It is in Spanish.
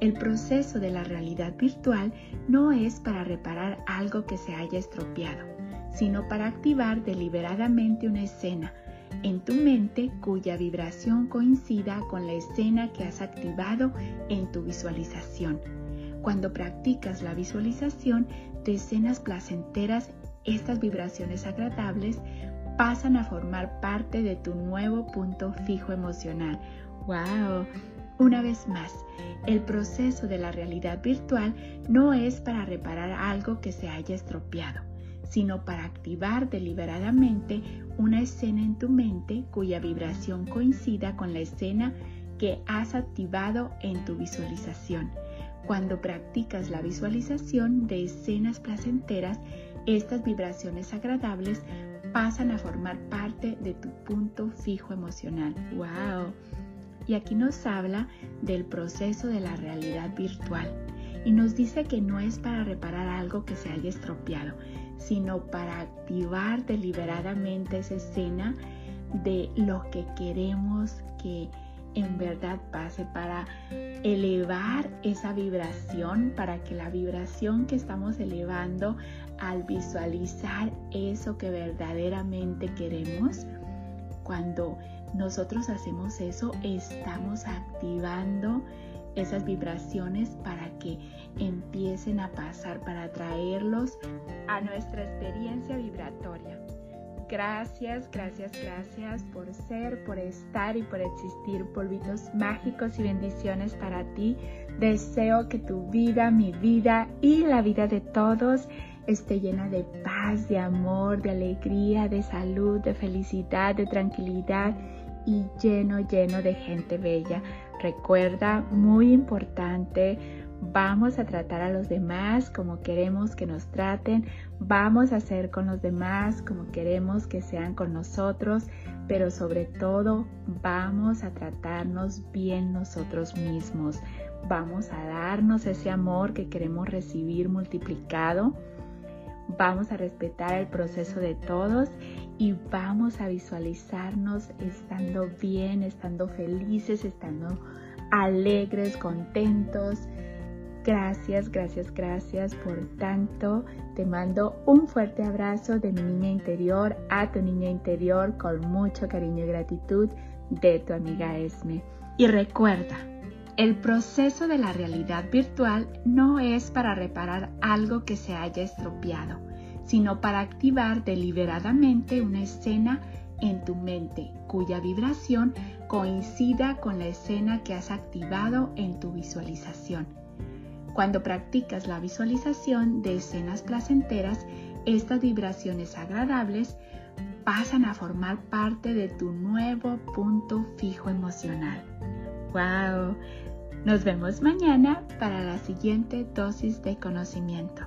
el proceso de la realidad virtual no es para reparar algo que se haya estropeado, sino para activar deliberadamente una escena en tu mente cuya vibración coincida con la escena que has activado en tu visualización. Cuando practicas la visualización de escenas placenteras, estas vibraciones agradables pasan a formar parte de tu nuevo punto fijo emocional. ¡Wow! Una vez más, el proceso de la realidad virtual no es para reparar algo que se haya estropeado, sino para activar deliberadamente una escena en tu mente cuya vibración coincida con la escena que has activado en tu visualización. Cuando practicas la visualización de escenas placenteras, estas vibraciones agradables pasan a formar parte de tu punto fijo emocional. ¡Wow! Y aquí nos habla del proceso de la realidad virtual. Y nos dice que no es para reparar algo que se haya estropeado, sino para activar deliberadamente esa escena de lo que queremos que en verdad pase, para elevar esa vibración, para que la vibración que estamos elevando al visualizar eso que verdaderamente queremos, cuando nosotros hacemos eso, estamos activando esas vibraciones para que empiecen a pasar, para traerlos a nuestra experiencia vibratoria. Gracias, gracias, gracias por ser, por estar y por existir. Polvitos mágicos y bendiciones para ti. Deseo que tu vida, mi vida y la vida de todos esté llena de paz, de amor, de alegría, de salud, de felicidad, de tranquilidad y lleno, lleno de gente bella. Recuerda, muy importante, vamos a tratar a los demás como queremos que nos traten, vamos a ser con los demás como queremos que sean con nosotros, pero sobre todo vamos a tratarnos bien nosotros mismos. Vamos a darnos ese amor que queremos recibir multiplicado Vamos a respetar el proceso de todos y vamos a visualizarnos estando bien, estando felices, estando alegres, contentos. Gracias, gracias, gracias por tanto. Te mando un fuerte abrazo de mi niña interior a tu niña interior con mucho cariño y gratitud de tu amiga Esme. Y recuerda, el proceso de la realidad virtual no es para reparar algo que se haya estropeado, sino para activar deliberadamente una escena en tu mente cuya vibración coincida con la escena que has activado en tu visualización. Cuando practicas la visualización de escenas placenteras, estas vibraciones agradables pasan a formar parte de tu nuevo punto fijo emocional. ¡Wow! Nos vemos mañana para la siguiente dosis de conocimiento.